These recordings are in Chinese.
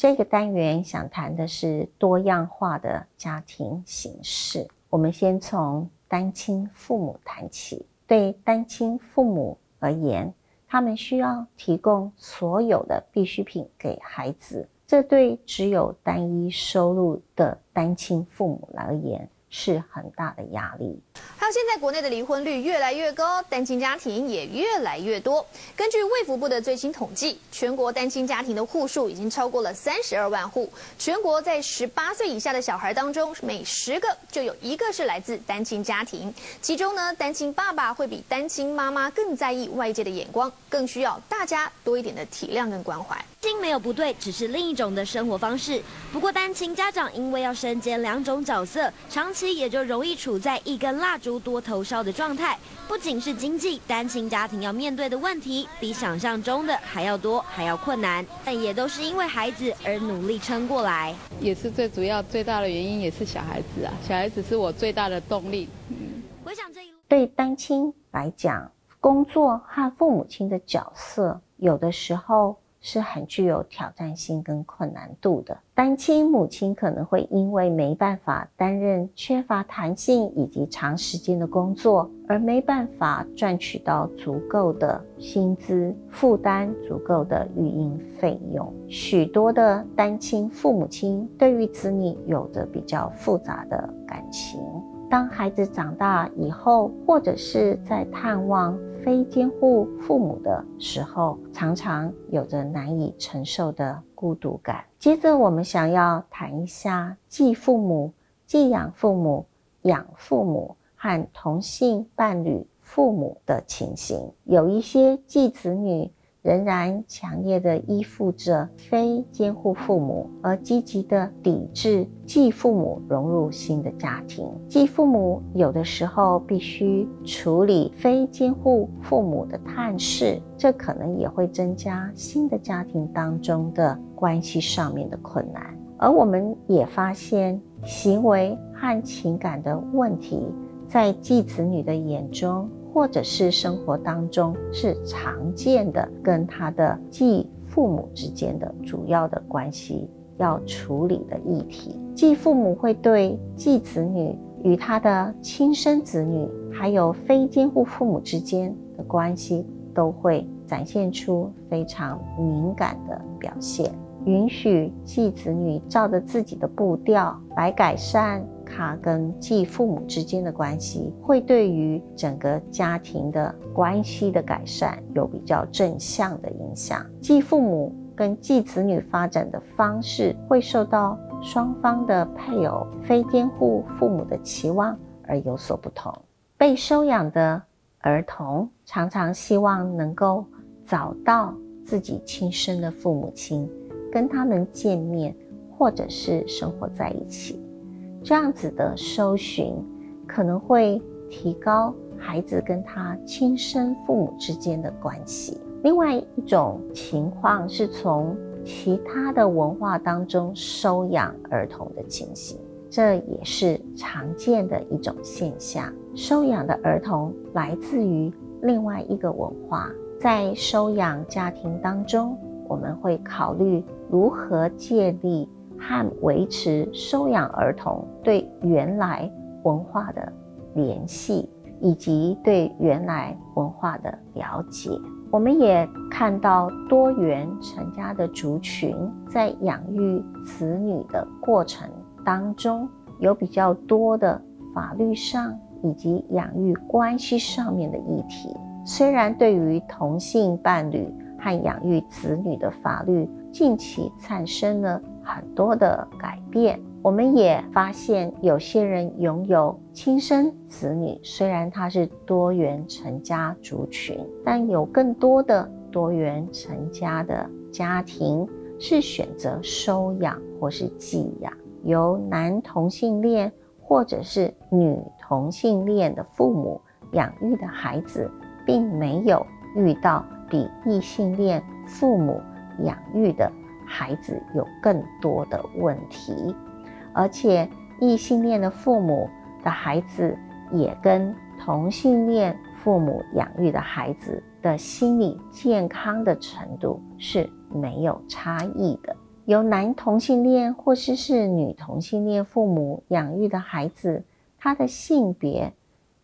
这个单元想谈的是多样化的家庭形式。我们先从单亲父母谈起。对单亲父母而言，他们需要提供所有的必需品给孩子，这对只有单一收入的单亲父母而言。是很大的压力。现在国内的离婚率越来越高，单亲家庭也越来越多。根据卫福部的最新统计，全国单亲家庭的户数已经超过了三十二万户。全国在十八岁以下的小孩当中，每十个就有一个是来自单亲家庭。其中呢，单亲爸爸会比单亲妈妈更在意外界的眼光，更需要大家多一点的体谅跟关怀。亲没有不对，只是另一种的生活方式。不过，单亲家长因为要身兼两种角色，长期也就容易处在一根蜡烛多头烧的状态。不仅是经济，单亲家庭要面对的问题比想象中的还要多，还要困难。但也都是因为孩子而努力撑过来。也是最主要、最大的原因，也是小孩子啊。小孩子是我最大的动力。嗯，回想这一路，对单亲来讲，工作和父母亲的角色，有的时候。是很具有挑战性跟困难度的。单亲母亲可能会因为没办法担任缺乏弹性以及长时间的工作，而没办法赚取到足够的薪资，负担足够的育婴费用。许多的单亲父母亲对于子女有着比较复杂的感情。当孩子长大以后，或者是在探望非监护父母的时候，常常有着难以承受的孤独感。接着，我们想要谈一下继父母、继养父母、养父母和同性伴侣父母的情形。有一些继子女。仍然强烈的依附着非监护父母，而积极的抵制继父母融入新的家庭。继父母有的时候必须处理非监护父母的探视，这可能也会增加新的家庭当中的关系上面的困难。而我们也发现，行为和情感的问题，在继子女的眼中。或者是生活当中是常见的，跟他的继父母之间的主要的关系要处理的议题。继父母会对继子女与他的亲生子女，还有非监护父母之间的关系，都会展现出非常敏感的表现。允许继子女照着自己的步调来改善。他跟继父母之间的关系，会对于整个家庭的关系的改善有比较正向的影响。继父母跟继子女发展的方式，会受到双方的配偶、非监护父母的期望而有所不同。被收养的儿童常常希望能够找到自己亲生的父母亲，跟他们见面，或者是生活在一起。这样子的搜寻可能会提高孩子跟他亲生父母之间的关系。另外一种情况是从其他的文化当中收养儿童的情形，这也是常见的一种现象。收养的儿童来自于另外一个文化，在收养家庭当中，我们会考虑如何建立。和维持收养儿童对原来文化的联系，以及对原来文化的了解，我们也看到多元成家的族群在养育子女的过程当中，有比较多的法律上以及养育关系上面的议题。虽然对于同性伴侣和养育子女的法律近期产生了。很多的改变，我们也发现有些人拥有亲生子女，虽然他是多元成家族群，但有更多的多元成家的家庭是选择收养或是寄养，由男同性恋或者是女同性恋的父母养育的孩子，并没有遇到比异性恋父母养育的。孩子有更多的问题，而且异性恋的父母的孩子也跟同性恋父母养育的孩子的心理健康的程度是没有差异的。由男同性恋或是是女同性恋父母养育的孩子，他的性别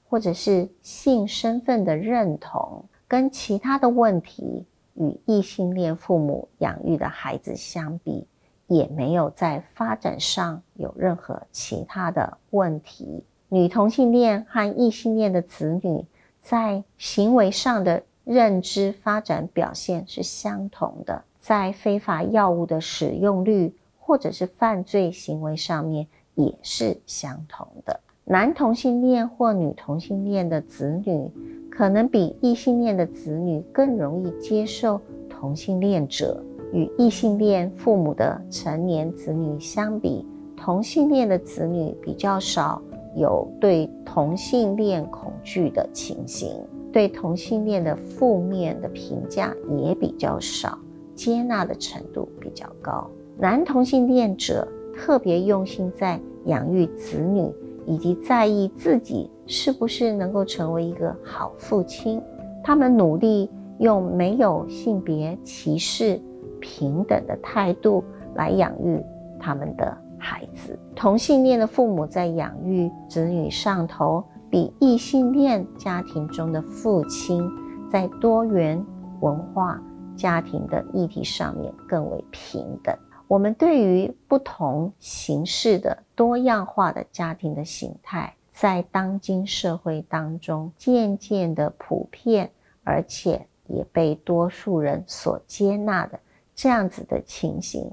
或者是性身份的认同，跟其他的问题与异性恋父母养育的孩子相比，也没有在发展上有任何其他的问题。女同性恋和异性恋的子女在行为上的认知发展表现是相同的。在非法药物的使用率或者是犯罪行为上面也是相同的。男同性恋或女同性恋的子女，可能比异性恋的子女更容易接受同性恋者。与异性恋父母的成年子女相比，同性恋的子女比较少有对同性恋恐惧的情形，对同性恋的负面的评价也比较少。接纳的程度比较高。男同性恋者特别用心在养育子女，以及在意自己是不是能够成为一个好父亲。他们努力用没有性别歧视、平等的态度来养育他们的孩子。同性恋的父母在养育子女上头，比异性恋家庭中的父亲在多元文化。家庭的议题上面更为平等。我们对于不同形式的多样化的家庭的形态，在当今社会当中渐渐的普遍，而且也被多数人所接纳的这样子的情形，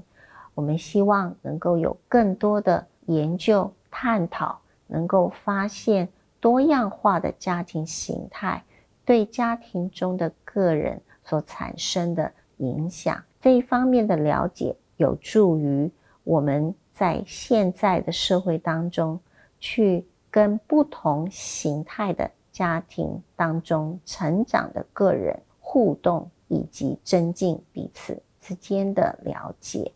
我们希望能够有更多的研究探讨，能够发现多样化的家庭形态对家庭中的个人。所产生的影响，这一方面的了解，有助于我们在现在的社会当中，去跟不同形态的家庭当中成长的个人互动，以及增进彼此之间的了解。